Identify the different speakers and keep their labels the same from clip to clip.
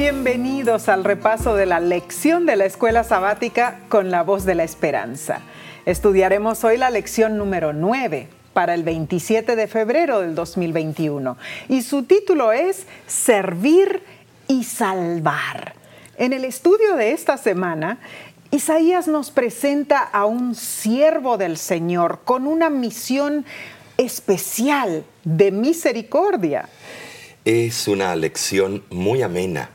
Speaker 1: Bienvenidos al repaso de la lección de la escuela sabática con la voz de la esperanza. Estudiaremos hoy la lección número 9 para el 27 de febrero del 2021 y su título es Servir y Salvar. En el estudio de esta semana, Isaías nos presenta a un siervo del Señor con una misión especial de misericordia.
Speaker 2: Es una lección muy amena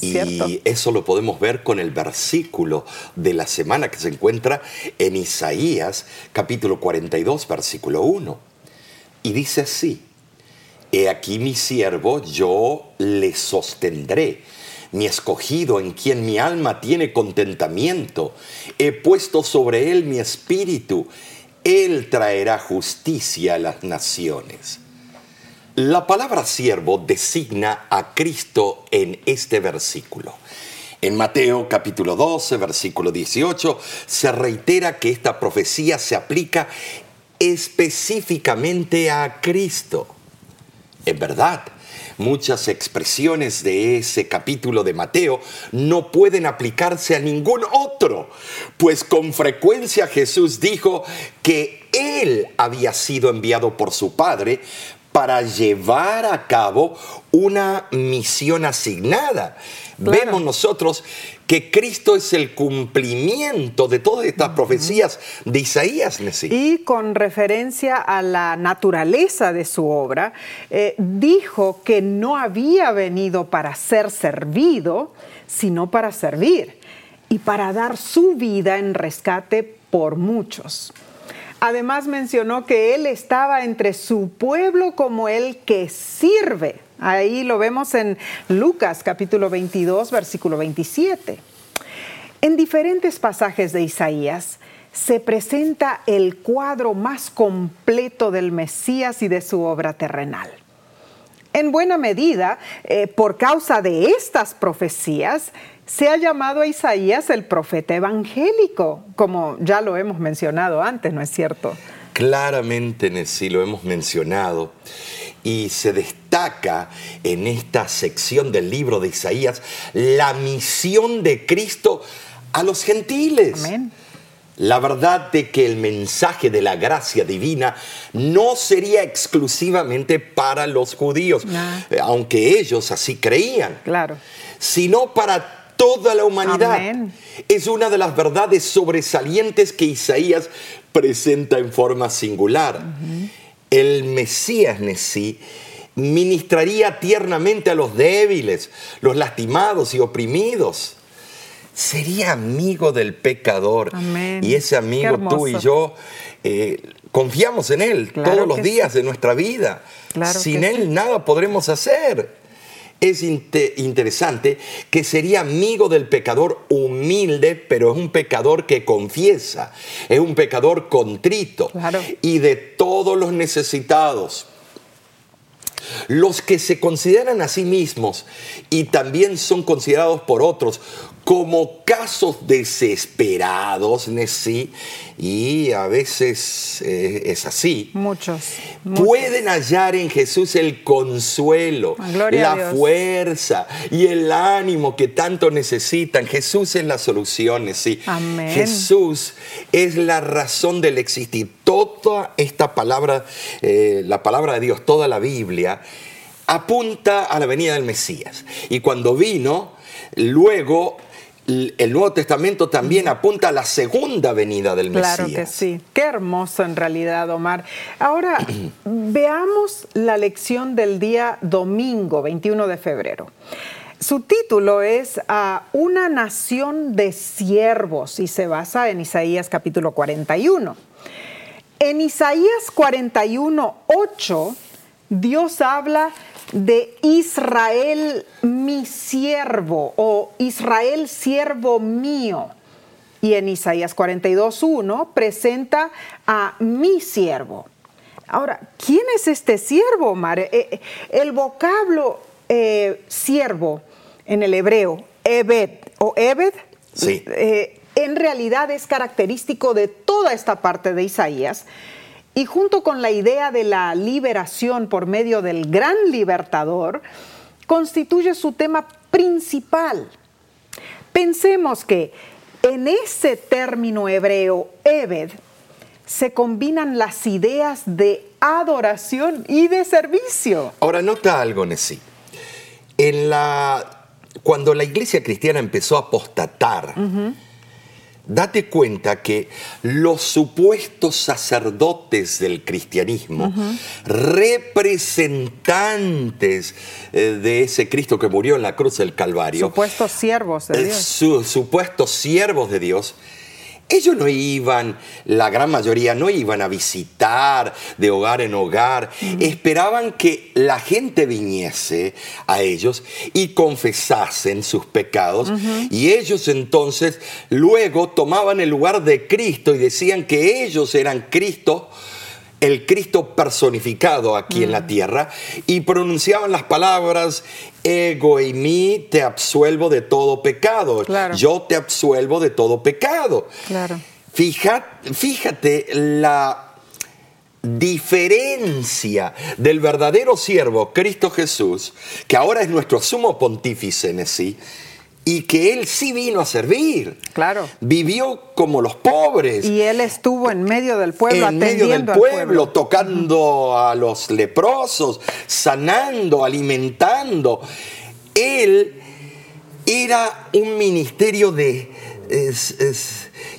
Speaker 1: y
Speaker 2: eso lo podemos ver con el versículo de la semana que se encuentra en Isaías capítulo 42, versículo 1. Y dice así, He aquí mi siervo, yo le sostendré, mi escogido en quien mi alma tiene contentamiento. He puesto sobre él mi espíritu, él traerá justicia a las naciones. La palabra siervo designa a Cristo en este versículo. En Mateo capítulo 12, versículo 18, se reitera que esta profecía se aplica específicamente a Cristo. En verdad, muchas expresiones de ese capítulo de Mateo no pueden aplicarse a ningún otro, pues con frecuencia Jesús dijo que Él había sido enviado por su Padre para llevar a cabo una misión asignada. Vemos nosotros que Cristo es el cumplimiento de todas estas profecías de Isaías.
Speaker 1: Y con referencia a la naturaleza de su obra, eh, dijo que no había venido para ser servido, sino para servir y para dar su vida en rescate por muchos. Además mencionó que él estaba entre su pueblo como el que sirve. Ahí lo vemos en Lucas capítulo 22, versículo 27. En diferentes pasajes de Isaías se presenta el cuadro más completo del Mesías y de su obra terrenal. En buena medida, eh, por causa de estas profecías, se ha llamado a Isaías el profeta evangélico, como ya lo hemos mencionado antes, ¿no es cierto?
Speaker 2: Claramente, sí lo hemos mencionado. Y se destaca en esta sección del libro de Isaías la misión de Cristo a los gentiles.
Speaker 1: Amén.
Speaker 2: La verdad de que el mensaje de la gracia divina no sería exclusivamente para los judíos, aunque ellos así creían.
Speaker 1: Claro.
Speaker 2: Sino para toda la humanidad. Es una de las verdades sobresalientes que Isaías presenta en forma singular. El Mesías Nesí ministraría tiernamente a los débiles, los lastimados y oprimidos. Sería amigo del pecador. Y ese amigo tú y yo eh, confiamos en Él todos los días de nuestra vida. Sin Él nada podremos hacer es interesante que sería amigo del pecador humilde, pero es un pecador que confiesa, es un pecador contrito y de todos los necesitados. Los que se consideran a sí mismos y también son considerados por otros como casos desesperados, ¿sí? y a veces eh, es así.
Speaker 1: Muchos,
Speaker 2: Pueden hallar en Jesús el consuelo, la fuerza y el ánimo que tanto necesitan. Jesús es la solución, ¿sí?
Speaker 1: Amén.
Speaker 2: Jesús es la razón del existir. Toda esta palabra, eh, la palabra de Dios, toda la Biblia, apunta a la venida del Mesías. Y cuando vino, luego el Nuevo Testamento también apunta a la segunda venida del Mesías.
Speaker 1: Claro que sí. Qué hermoso en realidad, Omar. Ahora, veamos la lección del día domingo, 21 de febrero. Su título es a Una nación de siervos y se basa en Isaías capítulo 41. En Isaías 41, 8, Dios habla de Israel mi siervo o Israel siervo mío. Y en Isaías 42.1 presenta a mi siervo. Ahora, ¿quién es este siervo, Omar? Eh, eh, el vocablo eh, siervo en el hebreo, Ebed o Ebed, en realidad es característico de toda esta parte de Isaías y junto con la idea de la liberación por medio del gran libertador, constituye su tema principal. Pensemos que en ese término hebreo, Ebed, se combinan las ideas de adoración y de servicio.
Speaker 2: Ahora, nota algo, Nessie. En la, cuando la iglesia cristiana empezó a apostatar, date cuenta que los supuestos sacerdotes del cristianismo, representantes eh, de ese Cristo que murió en la cruz del Calvario,
Speaker 1: supuestos siervos de
Speaker 2: eh,
Speaker 1: Dios,
Speaker 2: supuestos siervos de Dios, ellos no iban, la gran mayoría no iban a visitar de hogar en hogar, esperaban que la gente viniese a ellos y confesasen sus pecados. Y ellos entonces luego tomaban el lugar de Cristo y decían que ellos eran Cristo el Cristo personificado aquí en la tierra y pronunciaban las palabras ego y mí te absuelvo de todo pecado. Yo te absuelvo de todo pecado.
Speaker 1: Claro.
Speaker 2: Fíjate, fíjate la diferencia del verdadero siervo Cristo Jesús, que ahora es nuestro sumo pontífice en sí, y que él sí vino a servir.
Speaker 1: Claro.
Speaker 2: Vivió como los pobres.
Speaker 1: Y él estuvo en medio del pueblo,
Speaker 2: en medio del pueblo, tocando a los leprosos, sanando, alimentando. Él era un ministerio de,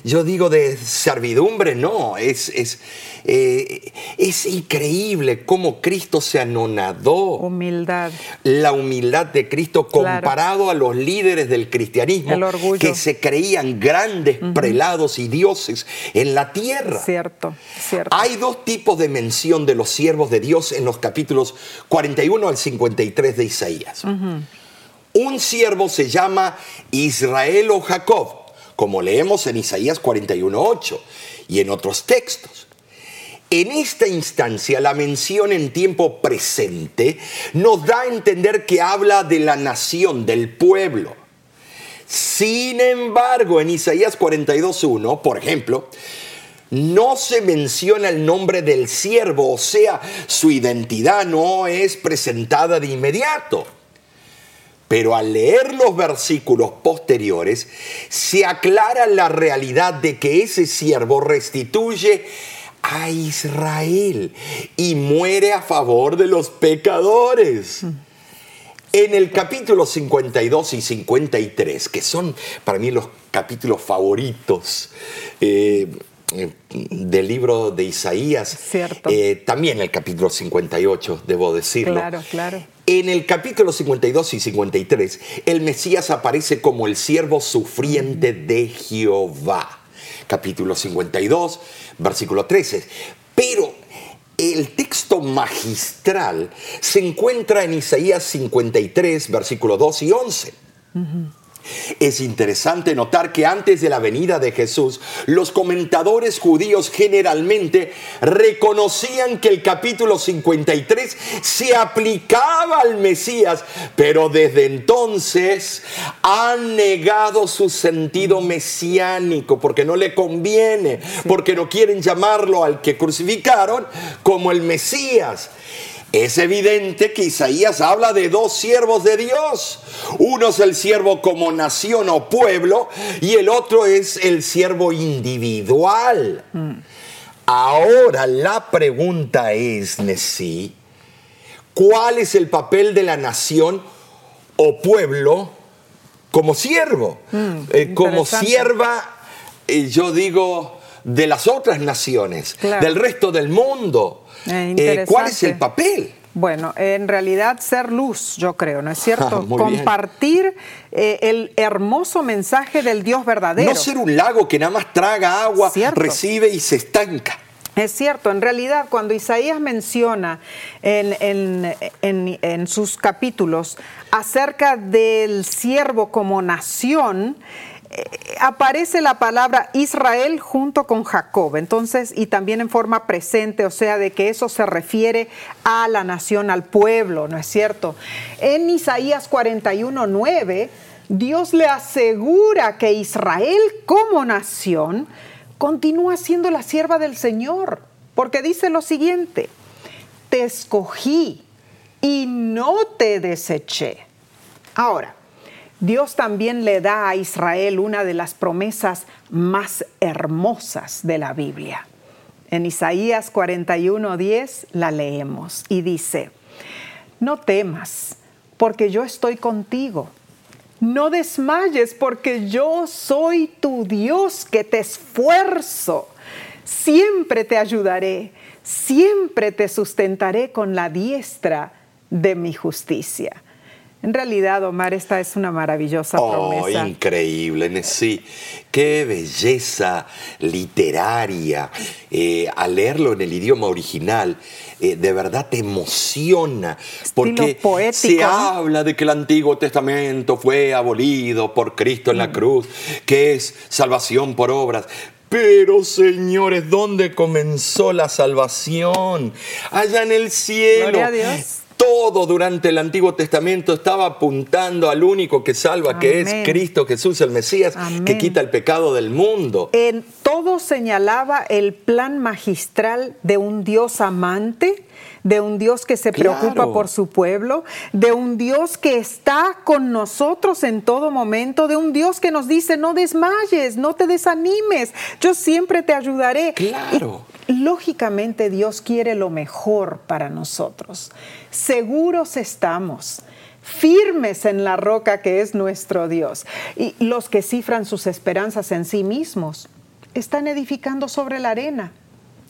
Speaker 2: yo digo de servidumbre, no, es, es eh, es increíble cómo Cristo se anonadó.
Speaker 1: Humildad.
Speaker 2: La humildad de Cristo comparado a los líderes del cristianismo que se creían grandes prelados y dioses en la tierra.
Speaker 1: Cierto, cierto.
Speaker 2: Hay dos tipos de mención de los siervos de Dios en los capítulos 41 al 53 de Isaías. Un siervo se llama Israel o Jacob, como leemos en Isaías 41.8 y en otros textos. En esta instancia, la mención en tiempo presente nos da a entender que habla de la nación, del pueblo. Sin embargo, en Isaías 42.1, por ejemplo, no se menciona el nombre del siervo, o sea, su identidad no es presentada de inmediato. Pero al leer los versículos posteriores, se aclara la realidad de que ese siervo restituye a Israel y muere a favor de los pecadores. En el capítulo 52 y 53, que son para mí los capítulos favoritos eh, del libro de Isaías, eh, también el capítulo 58, debo decirlo.
Speaker 1: Claro, claro.
Speaker 2: En el capítulo 52 y 53, el Mesías aparece como el siervo sufriente de Jehová capítulo 52, versículo 13. Pero el texto magistral se encuentra en Isaías 53, versículo 2 y 11. Es interesante notar que antes de la venida de Jesús, los comentadores judíos generalmente reconocían que el capítulo 53 se aplicaba al Mesías, pero desde entonces han negado su sentido mesiánico porque no le conviene, porque no quieren llamarlo al que crucificaron como el Mesías. Es evidente que Isaías habla de dos siervos de Dios. Uno es el siervo como nación o pueblo y el otro es el siervo individual. Ahora la pregunta es, Nesí, ¿cuál es el papel de la nación o pueblo como siervo? Mm, eh, como sierva, eh, yo digo, de las otras naciones, del resto del mundo. Eh, eh, ¿Cuál es el papel?
Speaker 1: Bueno, en realidad ser luz, yo creo, ¿no es cierto? Compartir eh, el hermoso mensaje del Dios verdadero.
Speaker 2: No ser un lago que nada más traga agua, recibe y se estanca.
Speaker 1: Es cierto, en realidad cuando Isaías menciona en, en, sus capítulos acerca del siervo como nación, aparece la palabra Israel junto con Jacob, entonces, y también en forma presente, o sea, de que eso se refiere a la nación, al pueblo, ¿no es cierto? En Isaías 41, 9, Dios le asegura que Israel como nación continúa siendo la sierva del Señor, porque dice lo siguiente, te escogí y no te deseché. Ahora, Dios también le da a Israel una de las promesas más hermosas de la Biblia. En Isaías 41:10 la leemos y dice, no temas, porque yo estoy contigo. No desmayes, porque yo soy tu Dios que te esfuerzo. Siempre te ayudaré, siempre te sustentaré con la diestra de mi justicia. En realidad, Omar, esta es una maravillosa
Speaker 2: oh,
Speaker 1: promesa.
Speaker 2: Increíble, sí. Qué belleza literaria. Eh, al leerlo en el idioma original, eh, de verdad te emociona. porque se habla de que el Antiguo Testamento fue abolido por Cristo en la mm. cruz, que es salvación por obras. Pero señores, ¿dónde comenzó la salvación? Allá en el cielo.
Speaker 1: Gloria a Dios
Speaker 2: todo durante el Antiguo Testamento estaba apuntando al único que salva, que es Cristo Jesús, el Mesías, que quita el pecado del mundo.
Speaker 1: En todo señalaba el plan magistral de un Dios amante, de un Dios que se preocupa por su pueblo, de un Dios que está con nosotros en todo momento, de un Dios que nos dice, no desmayes, no te desanimes, yo siempre te ayudaré.
Speaker 2: Claro.
Speaker 1: lógicamente Dios quiere lo mejor para nosotros. Seguros estamos firmes en la roca que es nuestro Dios. Y los que cifran sus esperanzas en sí mismos están edificando sobre la arena.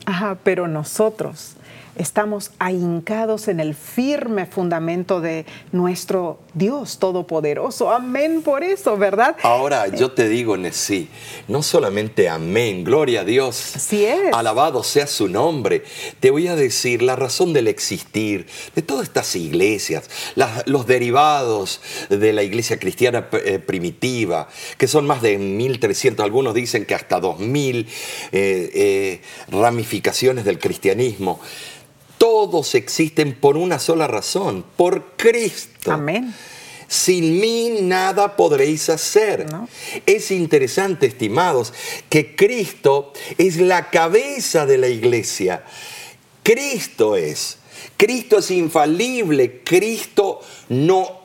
Speaker 1: Ajá, pero nosotros estamos ahincados en el firme fundamento de nuestro Dios Todopoderoso. Amén por eso, ¿verdad?
Speaker 2: Ahora yo te digo, Nesí, no solamente amén, gloria a Dios.
Speaker 1: Así es.
Speaker 2: Alabado sea su nombre. Te voy a decir la razón del existir de todas estas iglesias, los derivados de la iglesia cristiana eh, primitiva, que son más de 1.300, algunos dicen que hasta 2.000 eh, eh, ramificaciones del cristianismo todos existen por una sola razón, por Cristo.
Speaker 1: Amén.
Speaker 2: Sin mí nada podréis hacer. Es interesante, estimados, que Cristo es la cabeza de la iglesia. Cristo es. Cristo es infalible. Cristo no,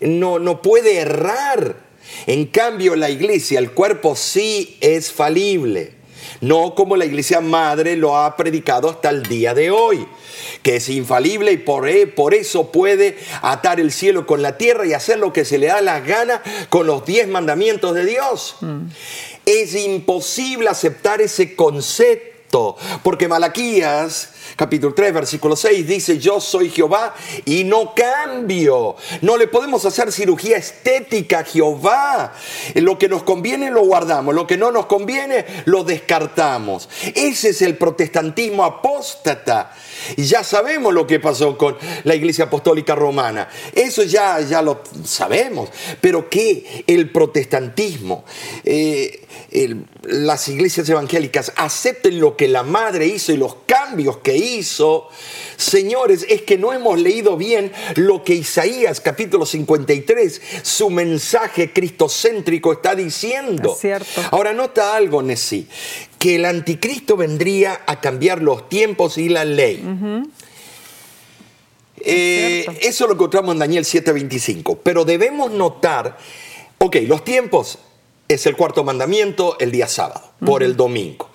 Speaker 2: no, no puede errar. En cambio, la iglesia, el cuerpo sí es falible no como la iglesia madre lo ha predicado hasta el día de hoy, que es infalible y por, e, por eso puede atar el cielo con la tierra y hacer lo que se le da la gana con los diez mandamientos de Dios. Mm. Es imposible aceptar ese concepto, porque Malaquías capítulo 3, versículo 6, dice, yo soy Jehová y no cambio. No le podemos hacer cirugía estética a Jehová. Lo que nos conviene lo guardamos, lo que no nos conviene lo descartamos. Ese es el protestantismo apóstata. Y ya sabemos lo que pasó con la iglesia apostólica romana. Eso ya, ya lo sabemos. Pero que el protestantismo, eh, las iglesias evangélicas acepten lo que la madre hizo y los cambios que hizo, señores, es que no hemos leído bien lo que Isaías capítulo 53, su mensaje cristocéntrico está diciendo.
Speaker 1: cierto.
Speaker 2: Ahora nota algo, Nessie, que el anticristo vendría a cambiar los tiempos y la ley. Eh, eso lo encontramos en Daniel 7:25, pero debemos notar, ok, los tiempos es el cuarto mandamiento el día sábado, por el domingo.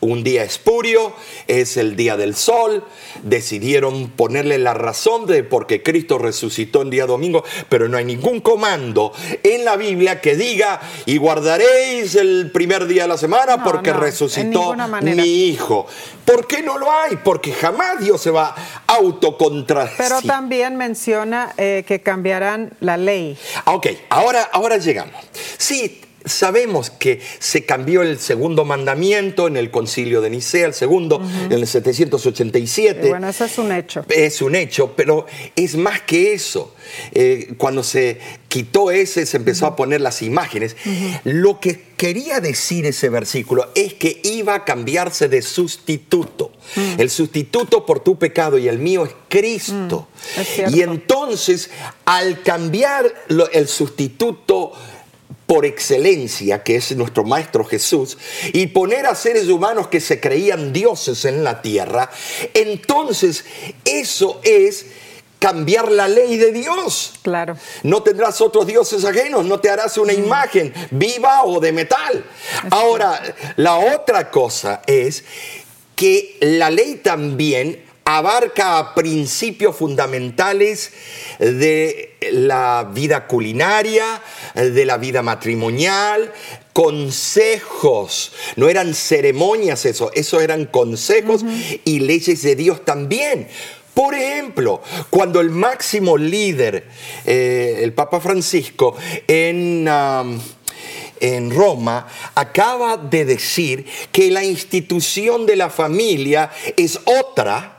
Speaker 2: Un día espurio, es el día del sol. Decidieron ponerle la razón de por qué Cristo resucitó en día domingo, pero no hay ningún comando en la Biblia que diga y guardaréis el primer día de la semana porque resucitó mi hijo. ¿Por qué no lo hay? Porque jamás Dios se va a autocontradecir.
Speaker 1: Pero también menciona eh, que cambiarán la ley.
Speaker 2: Ah, ok, ahora, ahora llegamos. Sí, sabemos que se cambió el segundo mandamiento en el concilio de Nicea, el segundo en el 787.
Speaker 1: bueno, eso es un hecho.
Speaker 2: Es un hecho, pero es más que eso. Eh, cuando se quitó ese, se empezó a poner las imágenes. Lo que quería decir ese versículo es que iba a cambiarse de sustituto. Mm. El sustituto por tu pecado y el mío es Cristo.
Speaker 1: Mm,
Speaker 2: y entonces, al cambiar el sustituto, por excelencia, que es nuestro Maestro Jesús, y poner a seres humanos que se creían dioses en la tierra, entonces eso es cambiar la ley de Dios.
Speaker 1: Claro.
Speaker 2: No tendrás otros dioses ajenos, no te harás una imagen viva o de metal. Ahora, la otra cosa es que la ley también abarca principios fundamentales de la vida culinaria, de la vida matrimonial, consejos, no eran ceremonias eso, eso eran consejos y leyes de Dios también. Por ejemplo, cuando el máximo líder, eh, el Papa Francisco, en... en Roma acaba de decir que la institución de la familia es otra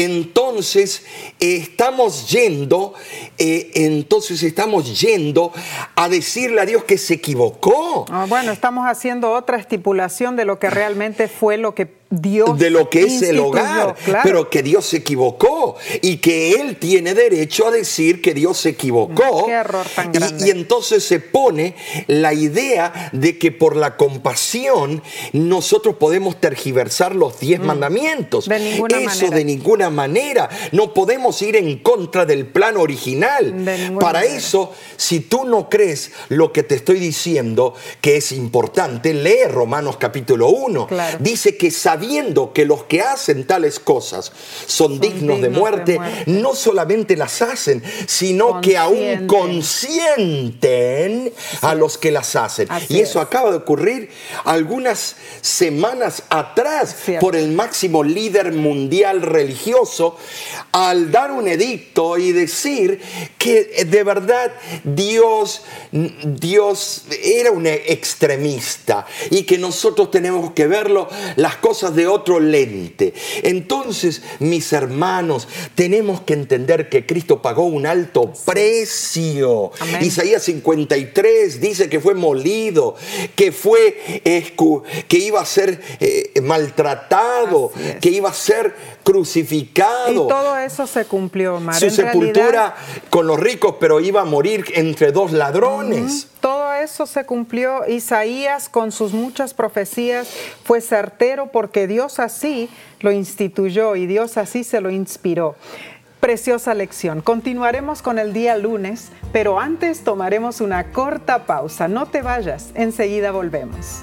Speaker 2: en entonces estamos yendo, eh, entonces estamos yendo a decirle a Dios que se equivocó.
Speaker 1: Ah, bueno, estamos haciendo otra estipulación de lo que realmente fue lo que Dios
Speaker 2: de lo que es el hogar, pero que Dios se equivocó y que Él tiene derecho a decir que Dios se equivocó.
Speaker 1: Qué error tan
Speaker 2: grande. Y, entonces se pone la idea de que por la compasión nosotros podemos tergiversar los diez mm. mandamientos.
Speaker 1: De ninguna
Speaker 2: Eso de ninguna manera. No podemos ir en contra del plan original. Para eso, si tú no crees lo que te estoy diciendo, que es importante, lee Romanos capítulo 1. Dice que sabiendo que los que hacen tales cosas son, dignos, de, muerte, no solamente las hacen, sino que aún consienten. a los que las hacen. y eso acaba de ocurrir algunas semanas atrás por el máximo líder mundial religioso al dar un edicto y decir que de verdad Dios, Dios era un extremista y que nosotros tenemos que verlo las cosas de otro lente. Entonces, mis hermanos, tenemos que entender que Cristo pagó un alto precio. Isaías 53 dice que fue molido, que fue que iba a ser eh, maltratado, que iba a ser crucificado.
Speaker 1: Y todo eso se cumplió,
Speaker 2: Su sepultura con los ricos, pero iba a morir entre dos ladrones.
Speaker 1: Todo eso se cumplió. Isaías con sus muchas profecías fue certero porque Dios así lo instituyó y Dios así se lo inspiró. Preciosa lección. Continuaremos con el día lunes, pero antes tomaremos una corta pausa. No te vayas, enseguida volvemos.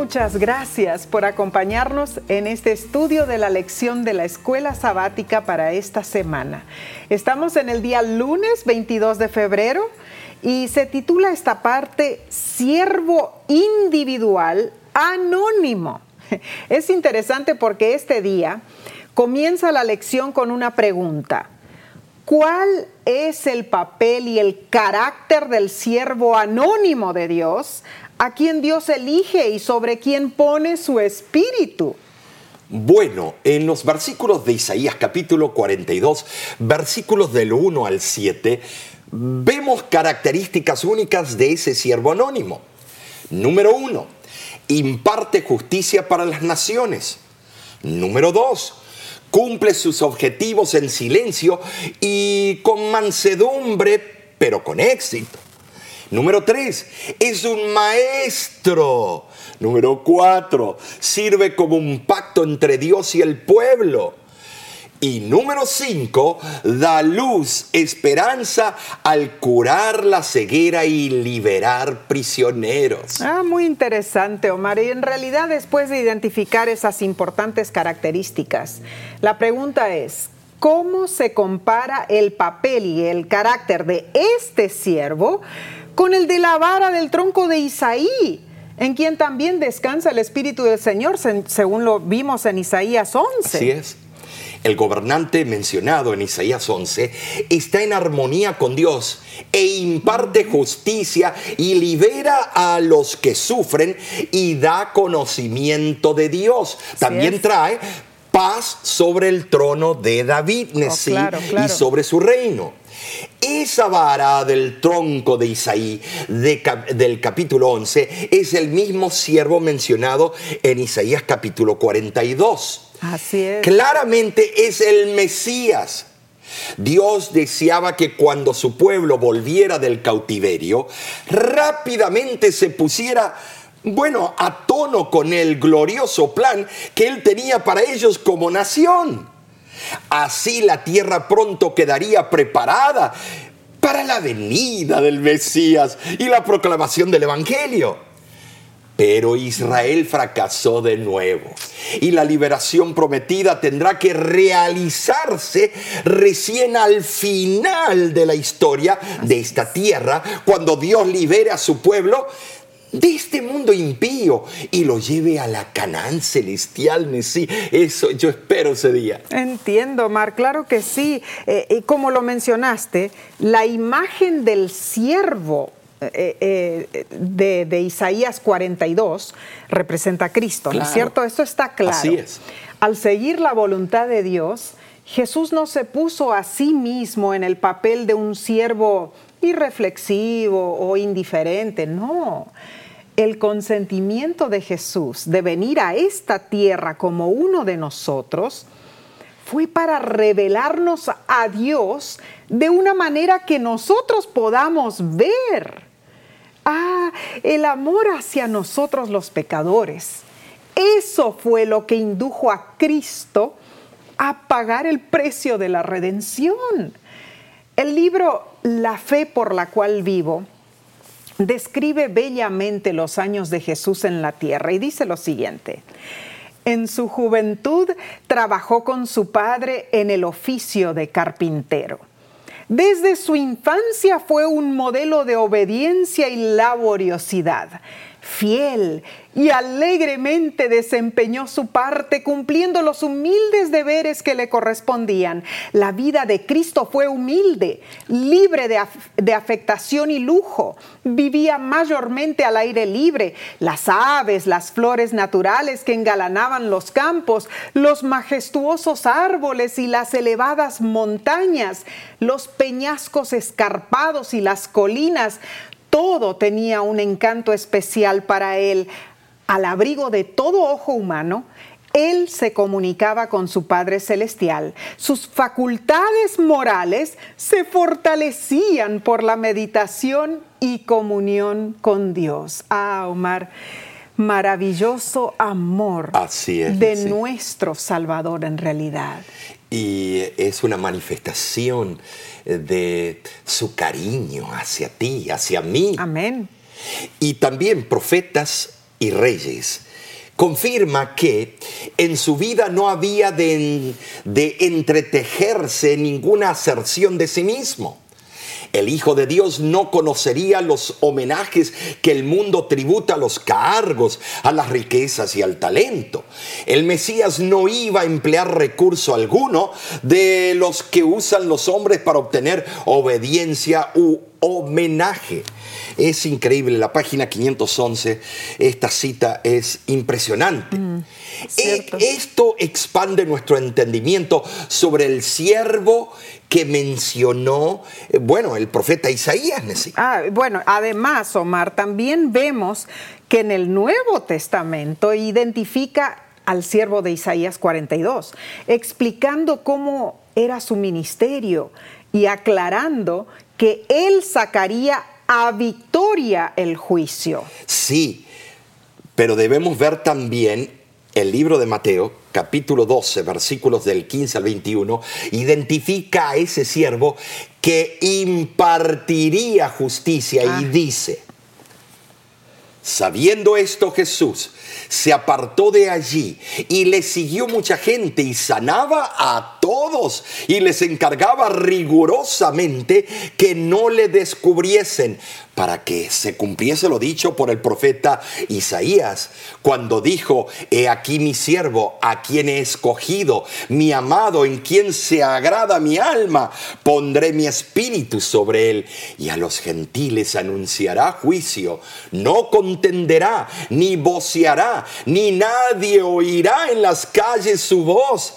Speaker 1: Muchas gracias por acompañarnos en este estudio de la lección de la escuela sabática para esta semana. Estamos en el día lunes 22 de febrero y se titula esta parte Siervo individual anónimo. Es interesante porque este día comienza la lección con una pregunta. ¿Cuál es el papel y el carácter del siervo anónimo de Dios a quien Dios elige y sobre quien pone su espíritu.
Speaker 2: Bueno, en los versículos de Isaías capítulo 42, versículos del 1 al 7, vemos características únicas de ese siervo anónimo. Número 1, imparte justicia para las naciones. Número 2, cumple sus objetivos en silencio y con mansedumbre, pero con éxito. Número tres, es un maestro. Número cuatro, sirve como un pacto entre Dios y el pueblo. Y número cinco, da luz, esperanza al curar la ceguera y liberar prisioneros.
Speaker 1: Ah, muy interesante, Omar. Y en realidad, después de identificar esas importantes características, la pregunta es, ¿cómo se compara el papel y el carácter de este siervo con el de la vara del tronco de Isaí, en quien también descansa el Espíritu del Señor, según lo vimos en Isaías 11.
Speaker 2: Así es. El gobernante mencionado en Isaías 11 está en armonía con Dios e imparte justicia y libera a los que sufren y da conocimiento de Dios. También trae paz sobre el trono de David, oh, y sobre su reino. Esa vara del tronco de Isaí del capítulo 11 es el mismo siervo mencionado en Isaías capítulo 42.
Speaker 1: Así es.
Speaker 2: Claramente es el Mesías. Dios deseaba que cuando su pueblo volviera del cautiverio, rápidamente se pusiera, bueno, a tono con el glorioso plan que él tenía para ellos como nación. Así la tierra pronto quedaría preparada para la venida del Mesías y la proclamación del Evangelio. Pero Israel fracasó de nuevo y la liberación prometida tendrá que realizarse recién al final de la historia de esta tierra, cuando Dios libere a su pueblo de este mundo impío y lo lleve a la Canaán celestial, sí. Eso yo espero ese día.
Speaker 1: Entiendo, Mar, claro que sí. Eh, y como lo mencionaste, la imagen del siervo eh, eh, de, Isaías 42 representa a Cristo, ¿no es cierto? Esto está claro.
Speaker 2: Así es.
Speaker 1: Al seguir la voluntad de Dios, Jesús no se puso a sí mismo en el papel de un siervo irreflexivo o indiferente, no. El consentimiento de Jesús de venir a esta tierra como uno de nosotros fue para revelarnos a Dios de una manera que nosotros podamos ver. Ah, el amor hacia nosotros los pecadores. Eso fue lo que indujo a Cristo a pagar el precio de la redención. El libro La fe por la cual vivo describe bellamente los años de Jesús en la tierra y dice lo siguiente. En su juventud trabajó con su padre en el oficio de carpintero desde su infancia fue un modelo de obediencia y laboriosidad. Fiel y alegremente desempeñó su parte cumpliendo los humildes deberes que le correspondían. La vida de Cristo fue humilde, libre de, afectación y lujo. Vivía mayormente al aire libre. Las aves, las flores naturales que engalanaban los campos, los majestuosos árboles y las elevadas montañas, los peñascos escarpados y las colinas, todo tenía un encanto especial para él al abrigo de todo ojo humano, él se comunicaba con su Padre Celestial. Sus facultades morales se fortalecían por la meditación y comunión con Dios. Ah, Omar, maravilloso amor de nuestro Salvador en realidad.
Speaker 2: Y es una manifestación de su cariño hacia ti, hacia mí.
Speaker 1: Amén.
Speaker 2: Y también profetas y reyes, confirma que en su vida no había de, de entretejerse ninguna aserción de sí mismo. El Hijo de Dios no conocería los homenajes que el mundo tributa a los cargos, a las riquezas y al talento. El Mesías no iba a emplear recurso alguno de los que usan los hombres para obtener obediencia u homenaje. Es increíble, la página 511, esta cita es impresionante. Mm, e, esto expande nuestro entendimiento sobre el siervo que mencionó, eh, bueno, el profeta Isaías.
Speaker 1: Ah, bueno, además, Omar, también vemos que en el Nuevo Testamento identifica al siervo de Isaías 42, explicando cómo era su ministerio y aclarando que él sacaría a victoria el juicio.
Speaker 2: Sí, pero debemos ver también el libro de Mateo, capítulo 12, versículos del 15 al 21, identifica a ese siervo que impartiría justicia y ah. dice, sabiendo esto Jesús se apartó de allí y le siguió mucha gente y sanaba a todos. Y les encargaba rigurosamente que no le descubriesen para que se cumpliese lo dicho por el profeta Isaías, cuando dijo, He aquí mi siervo, a quien he escogido, mi amado, en quien se agrada mi alma, pondré mi espíritu sobre él, y a los gentiles anunciará juicio, no contenderá, ni voceará, ni nadie oirá en las calles su voz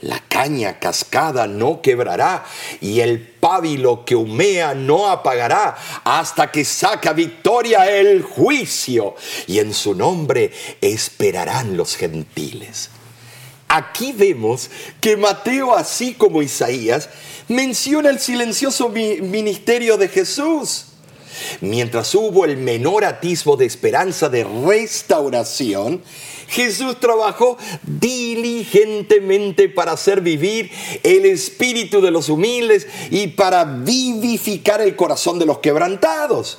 Speaker 2: La caña cascada no quebrará y el pábilo que humea no apagará hasta que saca victoria el juicio y en su nombre esperarán los gentiles. Aquí vemos que Mateo, así como Isaías, menciona el silencioso ministerio de Jesús. Mientras hubo el menor atisbo de esperanza de restauración, Jesús trabajó diligentemente para hacer vivir el espíritu de los humildes y para vivificar el corazón de los quebrantados.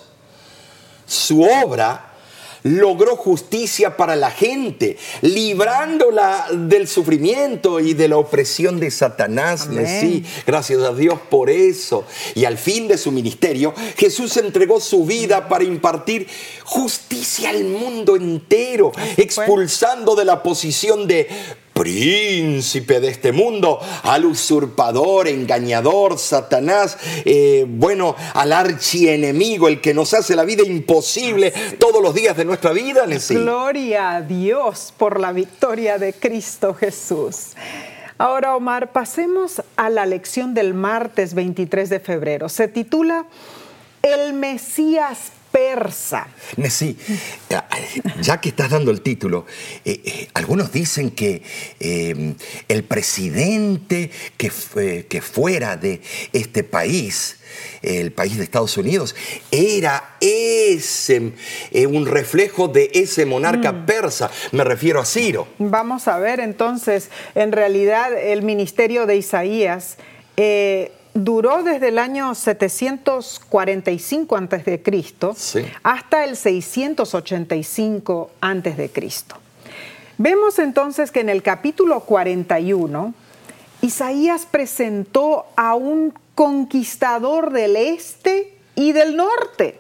Speaker 2: Su obra logró justicia para la gente, librándola del sufrimiento y de la opresión de Satanás. Sí, gracias a Dios por eso. Y al fin de su ministerio, Jesús entregó su vida para impartir justicia al mundo entero, expulsando de la posición de príncipe de este mundo, al usurpador, engañador, Satanás, eh, bueno, al archienemigo, el que nos hace la vida imposible todos los días de nuestra vida.
Speaker 1: Gloria a Dios por la victoria de Cristo Jesús. Ahora, Omar, pasemos a la lección del martes 23 de febrero. Se titula El Mesías persa.
Speaker 2: Sí, ya que estás dando el título, eh, eh, algunos dicen que eh, el presidente que, que fuera de este país, el país de Estados Unidos, era ese, un reflejo de ese monarca mm. persa. Me refiero a Ciro.
Speaker 1: Vamos a ver entonces, en realidad el ministerio de Isaías duró desde el año 745 a.C. hasta el 685 a.C. Vemos entonces que en el capítulo 41, Isaías presentó a un conquistador del este y del norte,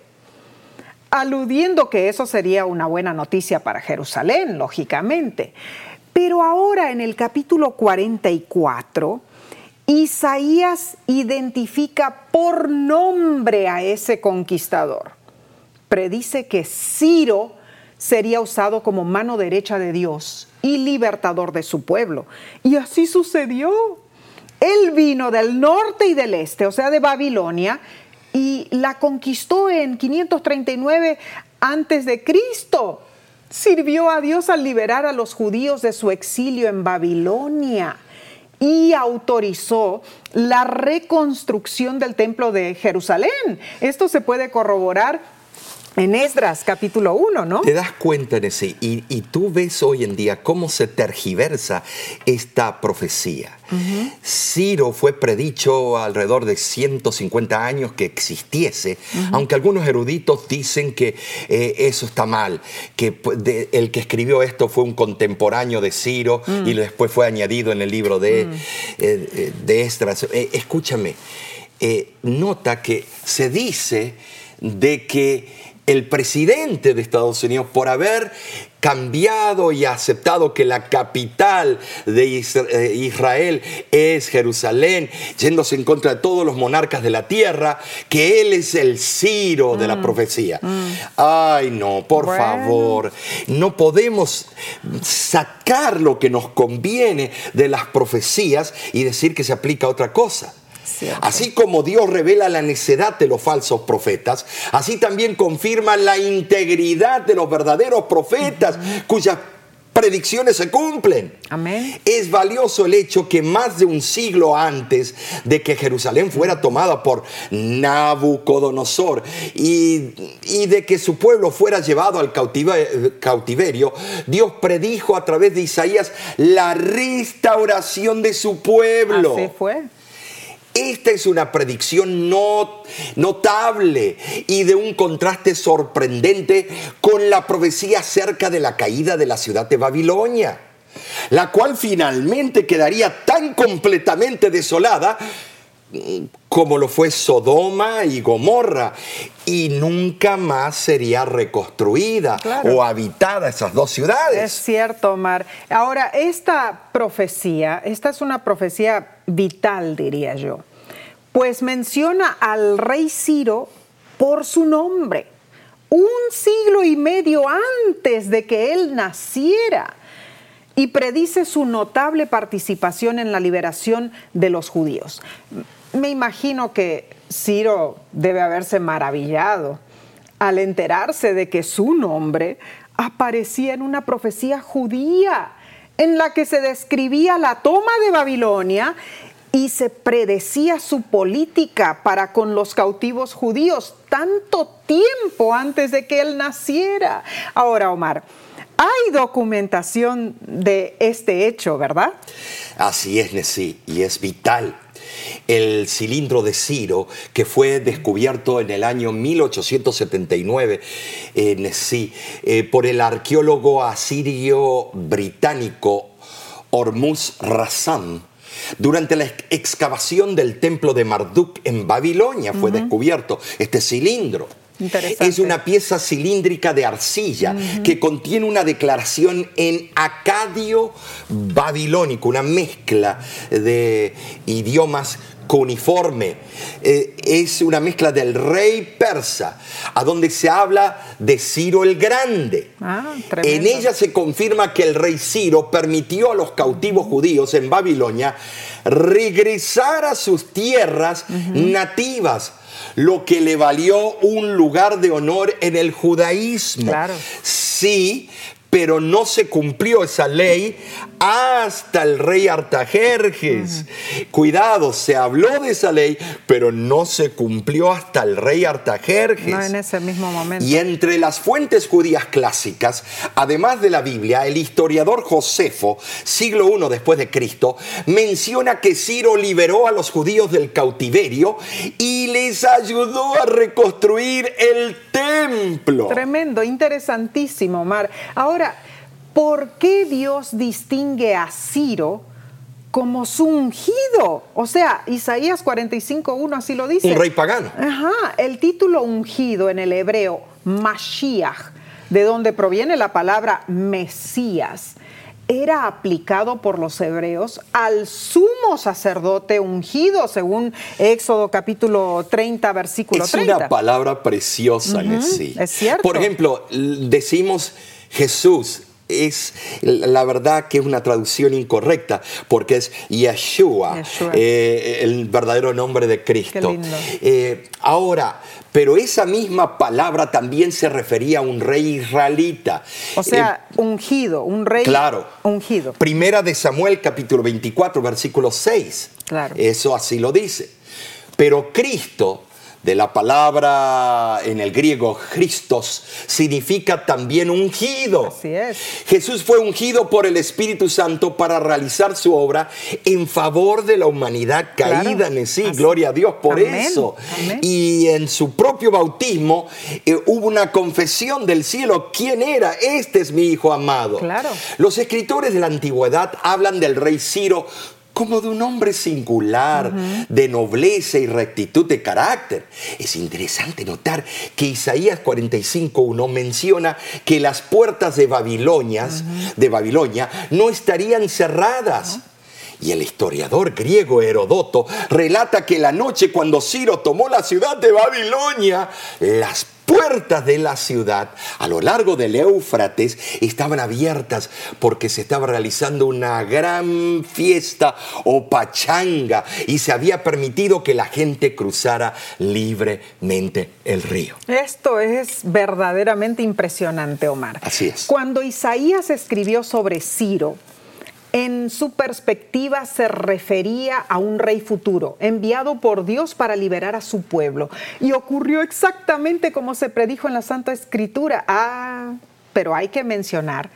Speaker 1: aludiendo que eso sería una buena noticia para Jerusalén, lógicamente. Pero ahora en el capítulo 44, Isaías identifica por nombre a ese conquistador. Predice que Ciro sería usado como mano derecha de Dios y libertador de su pueblo. Y así sucedió. Él vino del norte y del este, o sea, de Babilonia, y la conquistó en 539 antes de Cristo. Sirvió a Dios al liberar a los judíos de su exilio en Babilonia y autorizó la reconstrucción del templo de Jerusalén. Esto se puede corroborar en Esdras capítulo 1, ¿no?
Speaker 2: Te das cuenta en ese, y, tú ves hoy en día cómo se tergiversa esta profecía. Ciro fue predicho alrededor de 150 años que existiese, aunque algunos eruditos dicen que eh, eso está mal, que el que escribió esto fue un contemporáneo de Ciro mm. y después fue añadido en el libro de, mm. eh, eh, de Esdras. escúchame, nota que se dice de que el presidente de Estados Unidos por haber cambiado y aceptado que la capital de eh, Israel es Jerusalén, yéndose en contra de todos los monarcas de la tierra, que él es el Ciro de la mm. profecía. Mm. Ay, no, por favor, no podemos sacar lo que nos conviene de las profecías y decir que se aplica a otra cosa. Así como Dios revela la necedad de los falsos profetas, así también confirma la integridad de los verdaderos profetas cuyas predicciones se cumplen.
Speaker 1: Amén.
Speaker 2: Es valioso el hecho que más de un siglo antes de que Jerusalén fuera tomada por Nabucodonosor y, y de que su pueblo fuera llevado al cautiverio, Dios predijo a través de Isaías la restauración de su pueblo.
Speaker 1: Así fue.
Speaker 2: Esta es una predicción notable y de un contraste sorprendente con la profecía acerca de la caída de la ciudad de Babilonia, la cual finalmente quedaría tan completamente desolada como lo fue Sodoma y Gomorra, y nunca más sería reconstruida o habitada esas dos ciudades.
Speaker 1: Es cierto, Omar. Ahora, esta profecía, esta es una profecía vital, diría yo, pues menciona al rey Ciro por su nombre, un siglo y medio antes de que él naciera. y predice su notable participación en la liberación de los judíos. Me imagino que Ciro debe haberse maravillado al enterarse de que su nombre aparecía en una profecía judía en la que se describía la toma de Babilonia y se predecía su política para con los cautivos judíos tanto tiempo antes de que él naciera. Ahora, Omar, hay documentación de este hecho, ¿verdad?
Speaker 2: Así es, Nessie, y es vital el cilindro de Ciro, que fue descubierto en el año 1879 en sí, eh, por el arqueólogo asirio británico Hormuz Rassam. Durante la excavación del templo de Marduk en Babilonia fue descubierto este cilindro. Es una pieza cilíndrica de arcilla que contiene una declaración en acadio babilónico, una mezcla de idiomas cuniforme. Eh, es una mezcla del rey persa, a donde se habla de Ciro el Grande. Ah, en ella se confirma que el rey Ciro permitió a los cautivos judíos en Babilonia regresar a sus tierras nativas lo que le valió un lugar de honor en el judaísmo. Sí, pero no se cumplió esa ley hasta el rey Artajerjes. Cuidado, se habló de esa ley, pero no se cumplió hasta el rey Artajerjes.
Speaker 1: No en ese mismo momento.
Speaker 2: Y entre las fuentes judías clásicas, además de la Biblia, el historiador Josefo, siglo I después de Cristo, menciona que Ciro liberó a los judíos del cautiverio y les ayudó a reconstruir el templo.
Speaker 1: Tremendo, interesantísimo, Omar. Ahora, ¿por qué Dios distingue a Ciro como su ungido? O sea, Isaías 45.1 así lo dice.
Speaker 2: Un rey pagano.
Speaker 1: Ajá, el título ungido en el hebreo, Mashiach, de donde proviene la palabra Mesías, era aplicado por los hebreos al sumo sacerdote ungido, según Éxodo capítulo 30, versículo 30.
Speaker 2: Es una palabra preciosa, en sí.
Speaker 1: Es cierto.
Speaker 2: Por ejemplo, decimos Jesús es la verdad que es una traducción incorrecta porque es Yeshua, eh, el verdadero nombre de Cristo. Eh, ahora, pero esa misma palabra también se refería a un rey israelita.
Speaker 1: O sea, eh, ungido, un rey
Speaker 2: claro,
Speaker 1: ungido.
Speaker 2: Primera de Samuel capítulo 24, versículo 6.
Speaker 1: Claro.
Speaker 2: Eso así lo dice. Pero Cristo de la palabra en el griego Christos significa también ungido.
Speaker 1: Así es.
Speaker 2: Jesús fue ungido por el Espíritu Santo para realizar su obra en favor de la humanidad caída en sí. Gloria a Dios por eso. Y en su propio bautismo eh, hubo una confesión del cielo. ¿Quién era? Este es mi Hijo amado.
Speaker 1: Claro.
Speaker 2: Los escritores de la antigüedad hablan del rey Ciro como de un hombre singular, de nobleza y rectitud de carácter. Es interesante notar que Isaías 45.1 menciona que las puertas de Babilonia, de Babilonia no estarían cerradas. Y el historiador griego Herodoto relata que la noche cuando Ciro tomó la ciudad de Babilonia, las puertas de la ciudad a lo largo del Éufrates estaban abiertas porque se estaba realizando una gran fiesta o pachanga y se había permitido que la gente cruzara libremente el río.
Speaker 1: Esto es verdaderamente impresionante, Omar.
Speaker 2: Así es.
Speaker 1: Cuando Isaías escribió sobre Ciro, en su perspectiva se refería a un rey futuro, enviado por Dios para liberar a su pueblo. Y ocurrió exactamente como se predijo en la Santa Escritura. Ah, pero hay que mencionar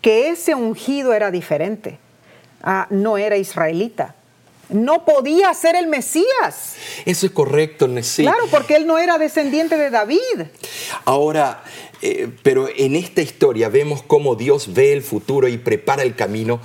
Speaker 1: que ese ungido era diferente. Ah, no era israelita. No podía ser el Mesías.
Speaker 2: Eso es correcto, Nesí.
Speaker 1: Claro, porque él no era descendiente de David.
Speaker 2: Ahora, eh, pero en esta historia vemos cómo Dios ve el futuro y prepara el camino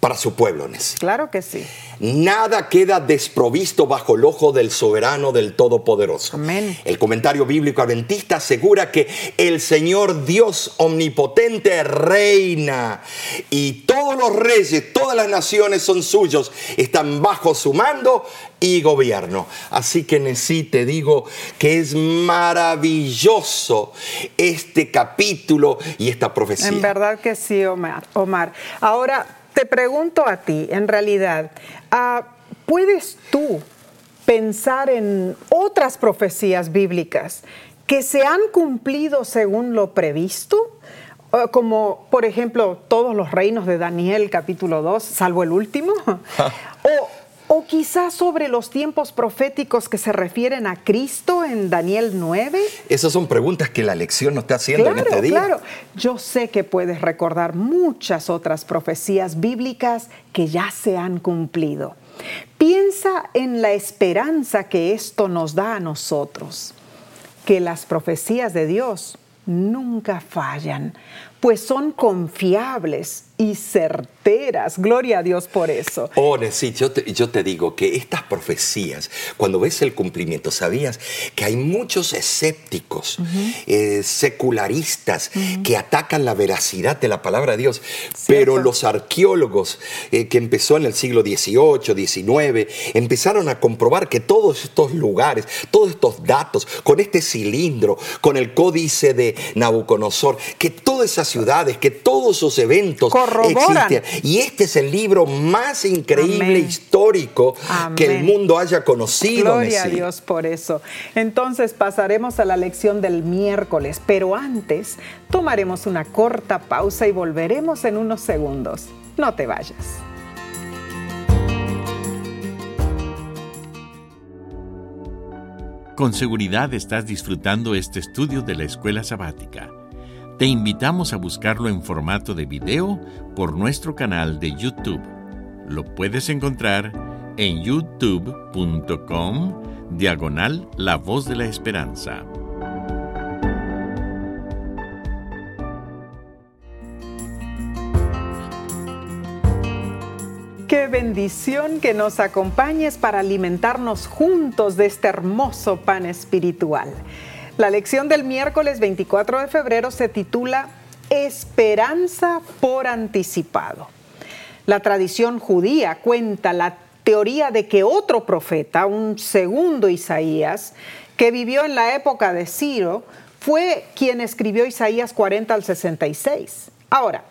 Speaker 2: para su pueblo,
Speaker 1: Claro que sí.
Speaker 2: Nada queda desprovisto bajo el ojo del soberano del Todopoderoso.
Speaker 1: Amén.
Speaker 2: El comentario bíblico adventista asegura que el Señor Dios omnipotente reina y todos los reyes, todas las naciones son suyos, están bajo su mando y gobierno. Así que en sí te digo que es maravilloso este capítulo y esta profecía.
Speaker 1: En verdad que sí, Omar. Omar. Ahora, te pregunto a ti, en realidad, ah, ¿puedes tú pensar en otras profecías bíblicas que se han cumplido según lo previsto? Como, por ejemplo, todos los reinos de Daniel capítulo 2, salvo el último. o, o quizás sobre los tiempos proféticos que se refieren a Cristo en Daniel 9.
Speaker 2: Esas son preguntas que la lección nos está haciendo
Speaker 1: en
Speaker 2: este día.
Speaker 1: Claro, yo sé que puedes recordar muchas otras profecías bíblicas que ya se han cumplido. Piensa en la esperanza que esto nos da a nosotros, que las profecías de Dios nunca fallan, pues son confiables y certeras. Gloria a Dios por eso.
Speaker 2: Oh, sí, yo te, yo te digo que estas profecías, cuando ves el cumplimiento, sabías que hay muchos escépticos, eh, secularistas, que atacan la veracidad de la palabra de Dios, pero los arqueólogos eh, que empezó en el siglo XVIII, XIX, empezaron a comprobar que todos estos lugares, todos estos datos, con este cilindro, con el códice de Nabucodonosor, que todas esas ciudades, que todos esos eventos, y este es el libro más increíble histórico que el mundo haya conocido.
Speaker 1: Gloria a Dios por eso. Entonces pasaremos a la lección del miércoles, pero antes tomaremos una corta pausa y volveremos en unos segundos. No te vayas.
Speaker 3: Con seguridad estás disfrutando este estudio de la escuela sabática. Te invitamos a buscarlo en formato de video por nuestro canal de YouTube. Lo puedes encontrar en youtube.com diagonal La Voz de la Esperanza.
Speaker 1: Qué bendición que nos acompañes para alimentarnos juntos de este hermoso pan espiritual. La lección del miércoles 24 de febrero se titula Esperanza por anticipado. La tradición judía cuenta la teoría de que otro profeta, un segundo Isaías, que vivió en la época de Ciro, fue quien escribió Isaías 40 al 66. Ahora,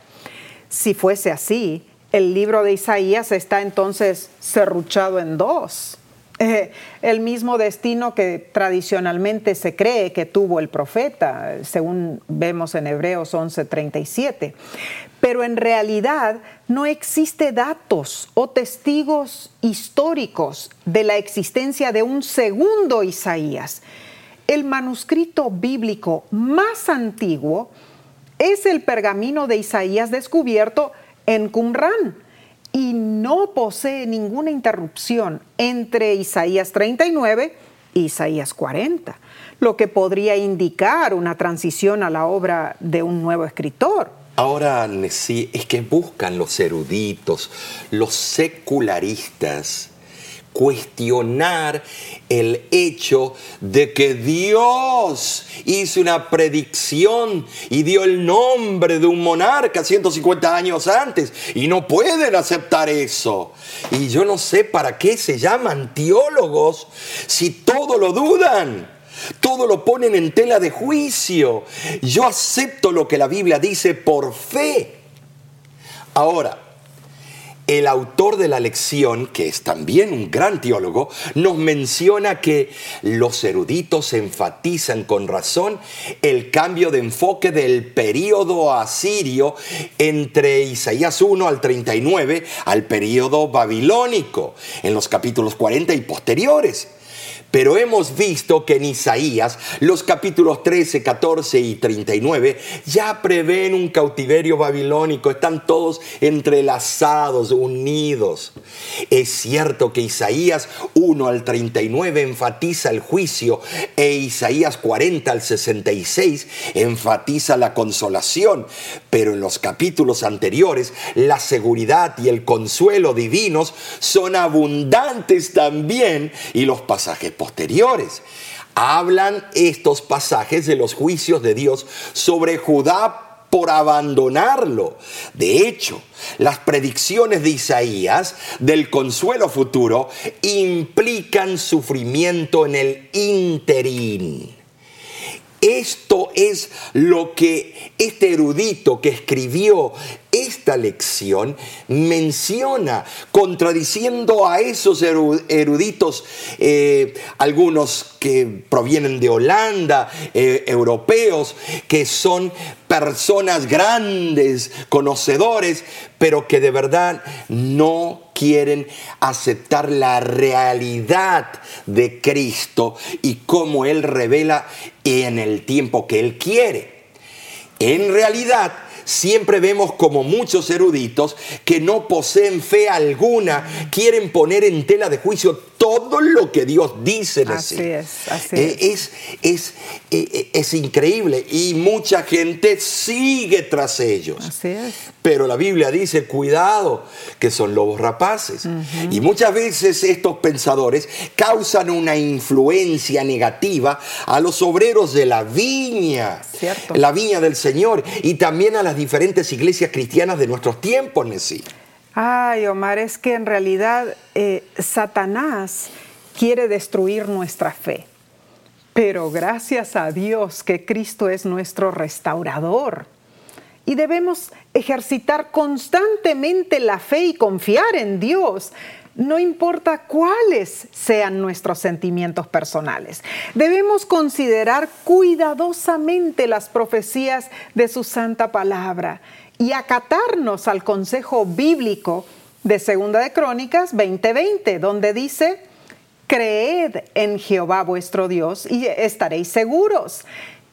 Speaker 1: si fuese así, el libro de Isaías está entonces serruchado en dos. El mismo destino que tradicionalmente se cree que tuvo el profeta, según vemos en Hebreos 11:37. Pero en realidad no existe datos o testigos históricos de la existencia de un segundo Isaías. El manuscrito bíblico más antiguo es el pergamino de Isaías descubierto en Qumran y no posee ninguna interrupción entre Isaías 39 y Isaías 40, lo que podría indicar una transición a la obra de un nuevo escritor.
Speaker 2: Ahora, sí, es que buscan los eruditos, los secularistas, cuestionar el hecho de que Dios hizo una predicción y dio el nombre de un monarca 150 años antes y no pueden aceptar eso. Y yo no sé para qué se llaman teólogos si todo lo dudan. Todo lo ponen en tela de juicio. Yo acepto lo que la Biblia dice por fe. Ahora, el autor de la lección, que es también un gran teólogo, nos menciona que los eruditos enfatizan con razón el cambio de enfoque del período asirio entre Isaías 1 al 39 al período babilónico, en los capítulos 40 y posteriores. Pero hemos visto que en Isaías los capítulos 13, 14 y 39 ya prevén un cautiverio babilónico, están todos entrelazados, unidos. Es cierto que Isaías 1 al 39 enfatiza el juicio e Isaías 40 al 66 enfatiza la consolación, pero en los capítulos anteriores la seguridad y el consuelo divinos son abundantes también y los pasajes posteriores. Hablan estos pasajes de los juicios de Dios sobre Judá por abandonarlo. De hecho, las predicciones de Isaías del consuelo futuro implican sufrimiento en el interín. Esto es lo que este erudito que escribió esta lección menciona, contradiciendo a esos eruditos, eh, algunos que provienen de Holanda, eh, europeos, que son personas grandes, conocedores, pero que de verdad no quieren aceptar la realidad de Cristo y cómo Él revela en el tiempo que Él quiere. En realidad, siempre vemos como muchos eruditos que no poseen fe alguna, quieren poner en tela de juicio todo lo que Dios dice.
Speaker 1: Así es, así
Speaker 2: eh, es. Es, eh, eh, es, increíble y mucha gente sigue tras ellos.
Speaker 1: Así es.
Speaker 2: Pero la Biblia dice, cuidado, que son lobos rapaces. Y muchas veces estos pensadores causan una influencia negativa a los obreros de la viña,
Speaker 1: Cierto.
Speaker 2: la viña del Señor, y también a las diferentes iglesias cristianas de nuestros tiempos, Nesí.
Speaker 1: Ay, Omar, es que en realidad eh, Satanás quiere destruir nuestra fe. Pero gracias a Dios que Cristo es nuestro restaurador. Y debemos ejercitar constantemente la fe y confiar en Dios, no importa cuáles sean nuestros sentimientos personales. Debemos considerar cuidadosamente las profecías de su santa palabra y acatarnos al consejo bíblico de Segunda de Crónicas 20:20, donde dice, creed en Jehová vuestro Dios y estaréis seguros.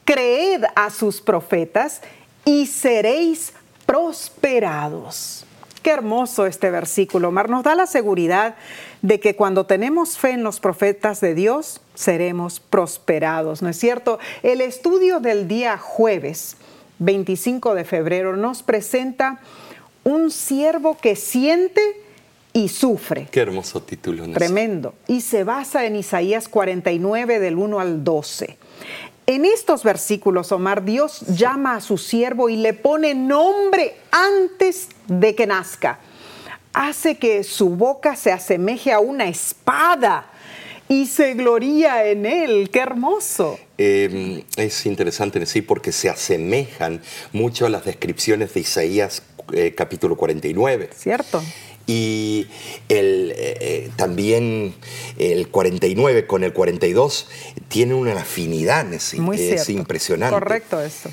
Speaker 1: Creed a sus profetas y seréis prosperados. Qué hermoso este versículo, Mar. Nos da la seguridad de que cuando tenemos fe en los profetas de Dios, seremos prosperados, ¿no es cierto? El estudio del día jueves 25 de febrero, nos presenta un siervo que siente y sufre.
Speaker 2: Qué hermoso título.
Speaker 1: Tremendo. Y se basa en Isaías 49 del 1 al 12. En estos versículos, Omar, Dios llama a su siervo y le pone nombre antes de que nazca. Hace que su boca se asemeje a una espada y se gloría en él. ¡Qué hermoso!
Speaker 2: Em, es interesante decir porque se asemejan mucho a las descripciones de Isaías eh, capítulo 49.
Speaker 1: Cierto.
Speaker 2: Y el, eh, también el 49 con el 42 tiene una afinidad, es,
Speaker 1: Muy
Speaker 2: es impresionante.
Speaker 1: Correcto eso.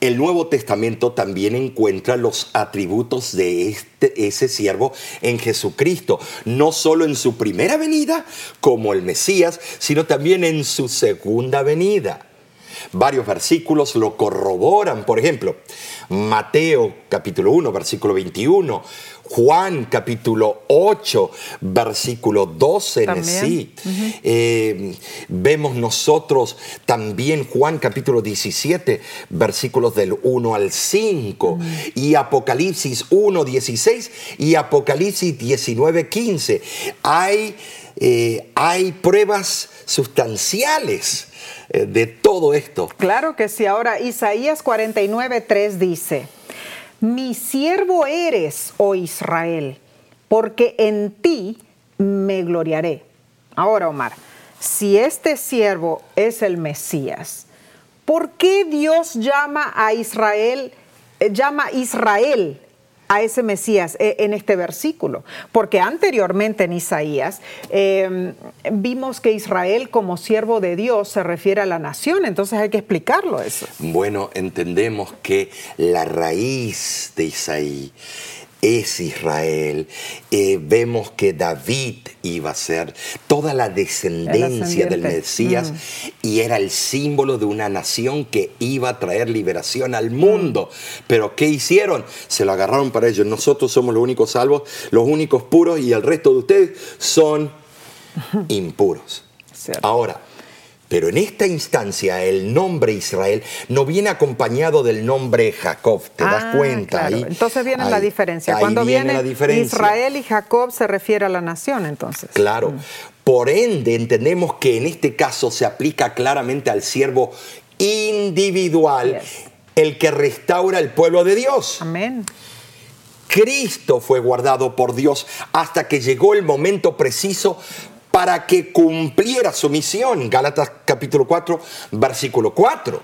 Speaker 2: El Nuevo Testamento también encuentra los atributos de este, ese siervo en Jesucristo, no solo en su primera venida como el Mesías, sino también en su segunda venida. Varios versículos lo corroboran, por ejemplo, Mateo capítulo 1, versículo 21, Juan capítulo 8, versículo 12 en sí. Eh, vemos nosotros también Juan capítulo 17, versículos del 1 al 5, y Apocalipsis 1, 16 y Apocalipsis 19, 15. Hay, eh, hay pruebas sustanciales de todo esto.
Speaker 1: Claro que sí. Ahora Isaías 49, 3 dice, mi siervo eres, oh Israel, porque en ti me gloriaré. Ahora, Omar, si este siervo es el Mesías, ¿por qué Dios llama a Israel, eh, llama Israel a ese Mesías eh, en este versículo, porque anteriormente en Isaías em, vimos que Israel como siervo de Dios se refiere a la nación, entonces hay que explicarlo eso.
Speaker 2: Bueno, entendemos que la raíz de Isaí es Israel. Eh, vemos que David iba a ser toda la descendencia del Mesías mm. y era el símbolo de una nación que iba a traer liberación al mundo. Pero ¿qué hicieron? Se lo agarraron para ellos. Nosotros somos los únicos salvos, los únicos puros y el resto de ustedes son impuros. Ahora, pero en esta instancia el nombre Israel no viene acompañado del nombre Jacob, ¿te das ah, cuenta?
Speaker 1: entonces viene la diferencia. Cuando viene, Israel y Jacob se refiere a la nación, entonces.
Speaker 2: Claro. Mm. Por ende, entendemos que en este caso se aplica claramente al siervo individual, el que restaura el pueblo de Dios.
Speaker 1: Amén.
Speaker 2: Cristo fue guardado por Dios hasta que llegó el momento preciso para que cumpliera su misión. Gálatas capítulo 4, versículo 4.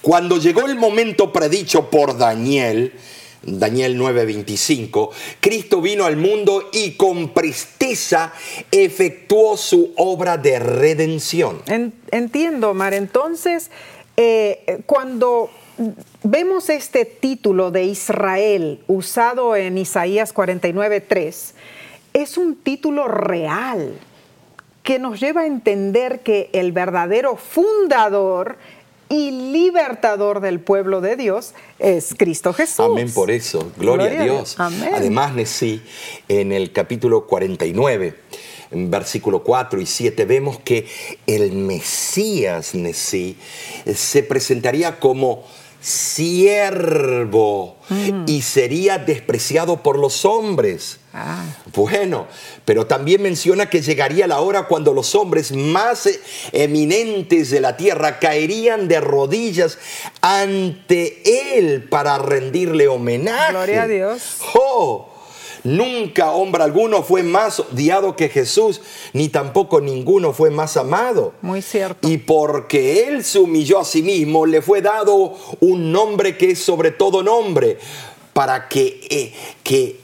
Speaker 2: Cuando llegó el momento predicho por Daniel, Daniel 9:25, Cristo vino al mundo y con presteza efectuó su obra de redención.
Speaker 1: Entiendo, Mar. Entonces, eh, cuando vemos este título de Israel usado en Isaías 49:3, es un título real que nos lleva a entender que el verdadero fundador y libertador del pueblo de Dios es Cristo Jesús.
Speaker 2: Amén por eso, gloria, a Dios. Además, Nesí, en el capítulo 49, en versículo 4 y 7, vemos que el Mesías, Nesí, se presentaría como siervo y sería despreciado por los hombres. Ah. Bueno, pero también menciona que llegaría la hora cuando los hombres más eminentes de la tierra caerían de rodillas ante él para rendirle homenaje.
Speaker 1: Gloria a Dios.
Speaker 2: Oh, Nunca hombre alguno fue más odiado que Jesús, ni tampoco ninguno fue más amado.
Speaker 1: Muy cierto.
Speaker 2: Y porque Él se humilló a sí mismo, le fue dado un nombre que es sobre todo nombre, para que, eh, que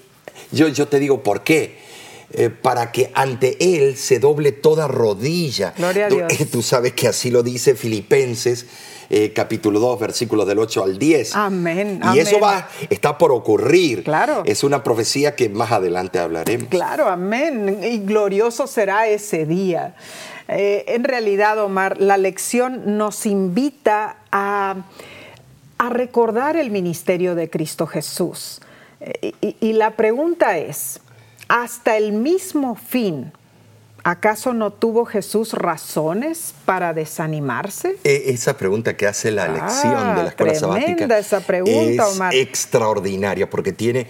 Speaker 2: yo, yo te digo por qué. Eh, para que ante Él se doble toda rodilla.
Speaker 1: Gloria a Dios.
Speaker 2: Tú sabes que así lo dice Filipenses eh, capítulo 2, versículos del 8 al 10.
Speaker 1: Amén.
Speaker 2: Y eso va, está por ocurrir.
Speaker 1: Claro.
Speaker 2: Es una profecía que más adelante hablaremos.
Speaker 1: Claro, amén. Y glorioso será ese día. Eh, en realidad, Omar, la lección nos invita a, a recordar el ministerio de Cristo Jesús. Eh, y la pregunta es, hasta el mismo fin, ¿Acaso no tuvo Jesús razones para desanimarse?
Speaker 2: E, esa pregunta que hace la lección de la ah, escuela sabática
Speaker 1: esa pregunta,
Speaker 2: es extraordinaria porque tiene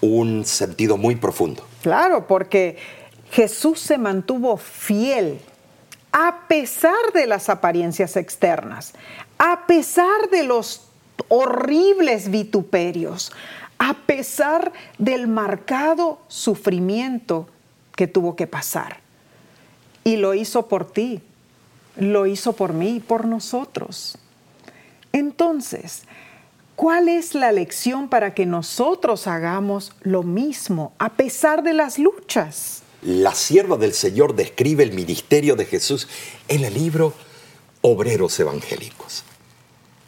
Speaker 2: un sentido muy profundo.
Speaker 1: Claro, porque Jesús se mantuvo fiel a pesar de las apariencias externas, a pesar de los horribles vituperios, a pesar del marcado sufrimiento que tuvo que pasar. Y lo hizo por ti, lo hizo por mí, por nosotros. Entonces, ¿cuál es la lección para que nosotros hagamos lo mismo a pesar de las luchas?
Speaker 2: La sierva del Señor describe el ministerio de Jesús en el libro Obreros Evangélicos.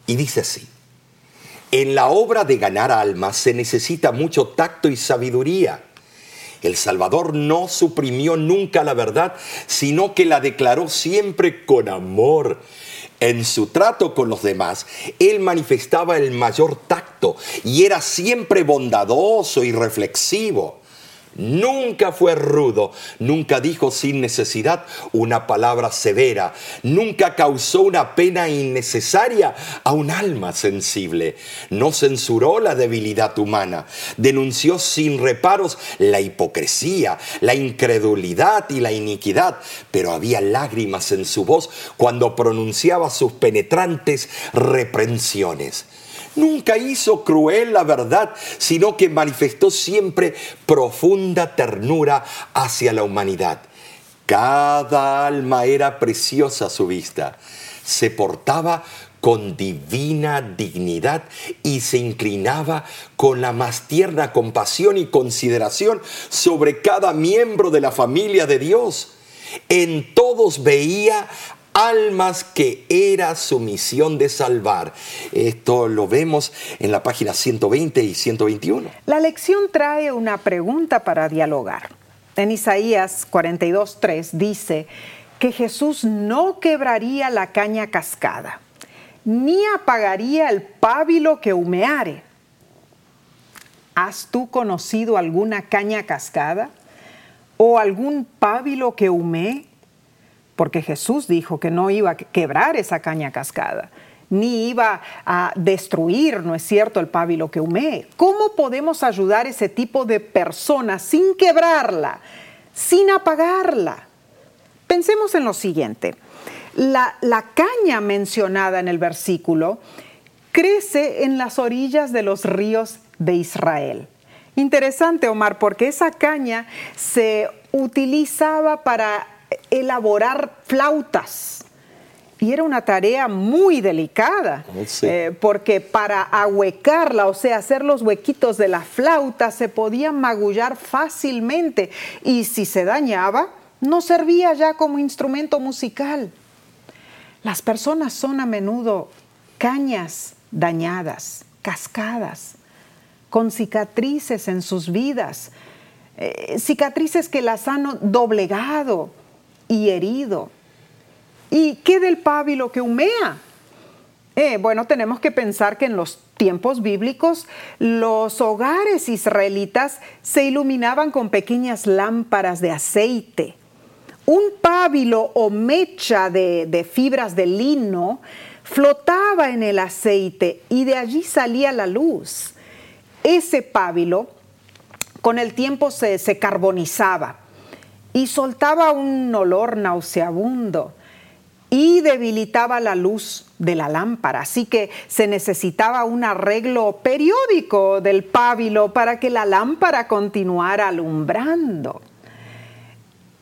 Speaker 2: Y dice así, en la obra de ganar almas se necesita mucho tacto y sabiduría el Salvador no suprimió nunca la verdad, sino que la declaró siempre con amor. En su trato con los demás, él manifestaba el mayor tacto y era siempre bondadoso y reflexivo. Nunca fue rudo, nunca dijo sin necesidad una palabra severa, nunca causó una pena innecesaria a un alma sensible, no censuró la debilidad humana, denunció sin reparos la hipocresía, la incredulidad y la iniquidad, pero había lágrimas en su voz cuando pronunciaba sus penetrantes reprensiones. Nunca hizo cruel la verdad, sino que manifestó siempre profunda ternura hacia la humanidad. Cada alma era preciosa a su vista. Se portaba con divina dignidad y se inclinaba con la más tierna compasión y consideración sobre cada miembro de la familia de Dios. En todos veía almas que era su misión de salvar. Esto lo vemos en la página 120 y 121.
Speaker 1: La lección trae una pregunta para dialogar. En Isaías 42.3 dice que Jesús no quebraría la caña cascada, ni apagaría el pábilo que humeare. ¿Has tú conocido alguna caña cascada o algún pábilo que humee? Porque Jesús dijo que no iba a quebrar esa caña cascada, ni iba a destruir, ¿no es cierto?, el pábilo que humee. ¿Cómo podemos ayudar a ese tipo de personas sin quebrarla, sin apagarla? Pensemos en lo siguiente. La, la caña mencionada en el versículo crece en las orillas de los ríos de Israel. Interesante, Omar, porque esa caña se utilizaba para elaborar flautas. Y era una tarea muy delicada, eh, porque para ahuecarla, o sea, hacer los huequitos de la flauta, se podía magullar fácilmente. Y si se dañaba, no servía ya como instrumento musical. Las personas son a menudo cañas dañadas, cascadas, con cicatrices en sus vidas, eh, cicatrices que las han doblegado y herido. ¿Y qué del pábilo que humea? Eh, bueno, tenemos que pensar que en los tiempos bíblicos los hogares israelitas se iluminaban con pequeñas lámparas de aceite. Un pábilo o mecha de, de fibras de lino flotaba en el aceite y de allí salía la luz. Ese pábilo con el tiempo se, se carbonizaba y soltaba un olor nauseabundo y debilitaba la luz de la lámpara. Así que se necesitaba un arreglo periódico del pábilo para que la lámpara continuara alumbrando.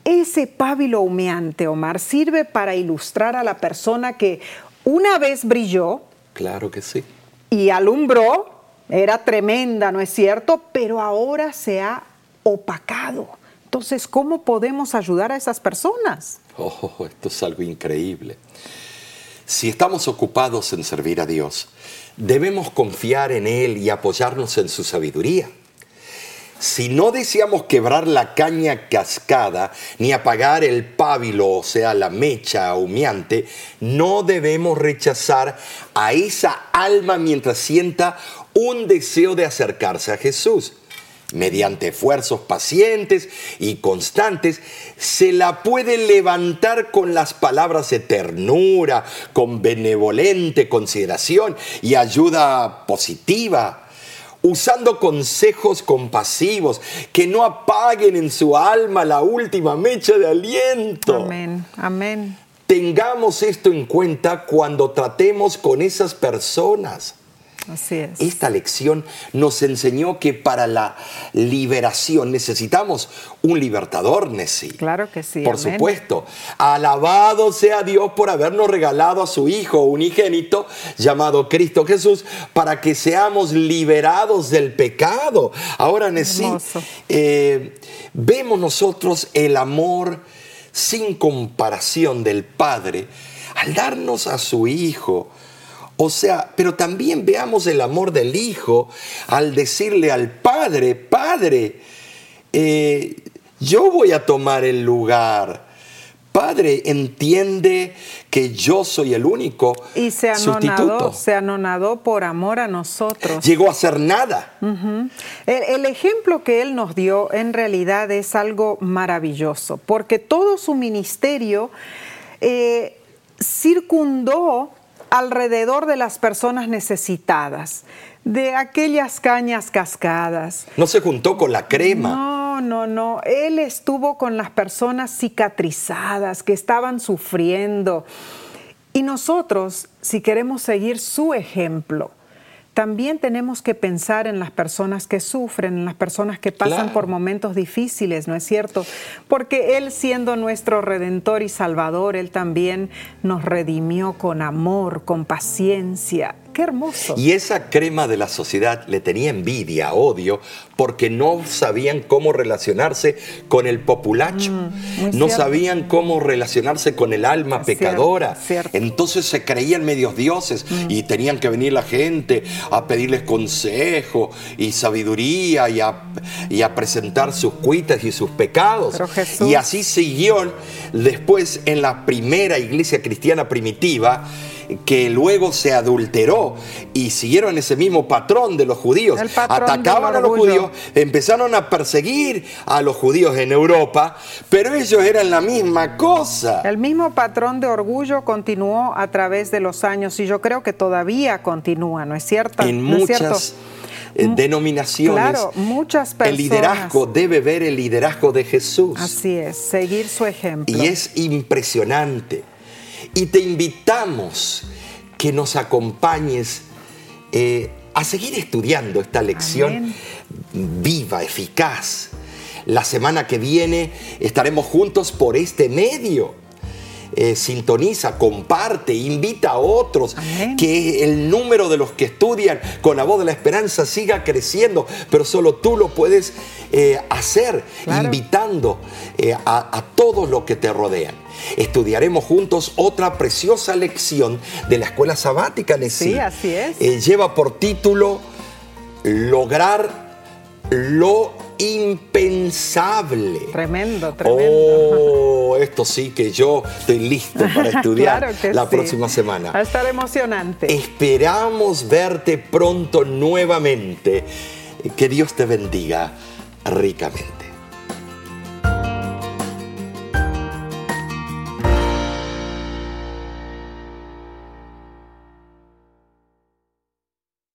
Speaker 1: Ese pábilo humeante, Omar, sirve para ilustrar a la persona que una vez brilló.
Speaker 2: Claro que sí.
Speaker 1: Y alumbró, era tremenda, ¿no es cierto? Pero ahora se ha opacado. Entonces, ¿cómo podemos ayudar a esas personas?
Speaker 2: Oh, esto es algo increíble. Si estamos ocupados en servir a Dios, debemos confiar en Él y apoyarnos en su sabiduría. Si no deseamos quebrar la caña cascada ni apagar el pábilo, o sea, la mecha humeante, no debemos rechazar a esa alma mientras sienta un deseo de acercarse a Jesús. Mediante esfuerzos pacientes y constantes, se la puede levantar con las palabras de ternura, con benevolente consideración y ayuda positiva usando consejos compasivos que no apaguen en su alma la última mecha de aliento.
Speaker 1: Amén, amén.
Speaker 2: Tengamos esto en cuenta cuando tratemos con esas personas.
Speaker 1: Así es.
Speaker 2: Esta lección nos enseñó que para la liberación necesitamos un libertador, Nessie.
Speaker 1: Claro que sí.
Speaker 2: Por
Speaker 1: amén.
Speaker 2: supuesto. Alabado sea Dios por habernos regalado a su Hijo unigénito llamado Cristo Jesús para que seamos liberados del pecado. Ahora, Nessie, eh, vemos nosotros el amor sin comparación del Padre al darnos a su Hijo. O sea, pero también veamos el amor del Hijo al decirle al Padre, Padre, eh, yo voy a tomar el lugar. Padre, entiende que yo soy el único
Speaker 1: Y se
Speaker 2: sustituto.
Speaker 1: anonadó, se anonadó por amor a nosotros.
Speaker 2: Llegó a ser nada.
Speaker 1: El ejemplo que él nos dio en realidad es algo maravilloso, porque todo su ministerio eh, circundó alrededor de las personas necesitadas, de aquellas cañas cascadas.
Speaker 2: No se juntó con la crema.
Speaker 1: No, no, no. Él estuvo con las personas cicatrizadas que estaban sufriendo. Y nosotros, si queremos seguir su ejemplo, también tenemos que pensar en las personas que sufren, en las personas que pasan
Speaker 2: Claro.
Speaker 1: por momentos difíciles, ¿no es cierto? Porque Él siendo nuestro redentor y salvador, Él también nos redimió con amor, con paciencia. Qué hermoso.
Speaker 2: Y esa crema de la sociedad le tenía envidia, odio, porque no sabían cómo relacionarse con el populacho,
Speaker 1: Mm,
Speaker 2: no sabían cómo relacionarse con el alma pecadora. Entonces se creían medios dioses
Speaker 1: Mm.
Speaker 2: y tenían que venir la gente a pedirles consejo y sabiduría y a, y a presentar sus cuitas y sus pecados. Y así siguió después en la primera iglesia cristiana primitiva que luego se adulteró y siguieron ese mismo patrón de los judíos.
Speaker 1: El
Speaker 2: Atacaban a los judíos, empezaron a perseguir a los judíos en Europa, pero ellos eran la misma cosa.
Speaker 1: El mismo patrón de orgullo continuó a través de los años y yo creo que todavía continúa, ¿no es cierto?
Speaker 2: En
Speaker 1: ¿No es cierto?
Speaker 2: muchas eh, denominaciones,
Speaker 1: Claro, muchas
Speaker 2: el
Speaker 1: personas.
Speaker 2: liderazgo debe ver el liderazgo de Jesús.
Speaker 1: Así es, seguir su ejemplo.
Speaker 2: Y es impresionante. Y te invitamos que nos acompañes eh, a seguir estudiando esta lección
Speaker 1: Amén.
Speaker 2: viva, eficaz. La semana que viene estaremos juntos por este medio. Eh, sintoniza, comparte, invita a otros,
Speaker 1: Amén.
Speaker 2: que el número de los que estudian con la voz de la esperanza siga creciendo, pero solo tú lo puedes eh, hacer,
Speaker 1: Claro.
Speaker 2: invitando eh, a, a todos los que te rodean. Estudiaremos juntos otra preciosa lección de la escuela sabática, Nessie.
Speaker 1: Sí, así es.
Speaker 2: Lleva por título Lograr lo impensable.
Speaker 1: Tremendo, tremendo.
Speaker 2: Oh, esto sí que yo estoy listo para estudiar
Speaker 1: Claro que
Speaker 2: la
Speaker 1: sí.
Speaker 2: próxima semana.
Speaker 1: Va a estar emocionante.
Speaker 2: Esperamos verte pronto nuevamente. Que Dios te bendiga ricamente.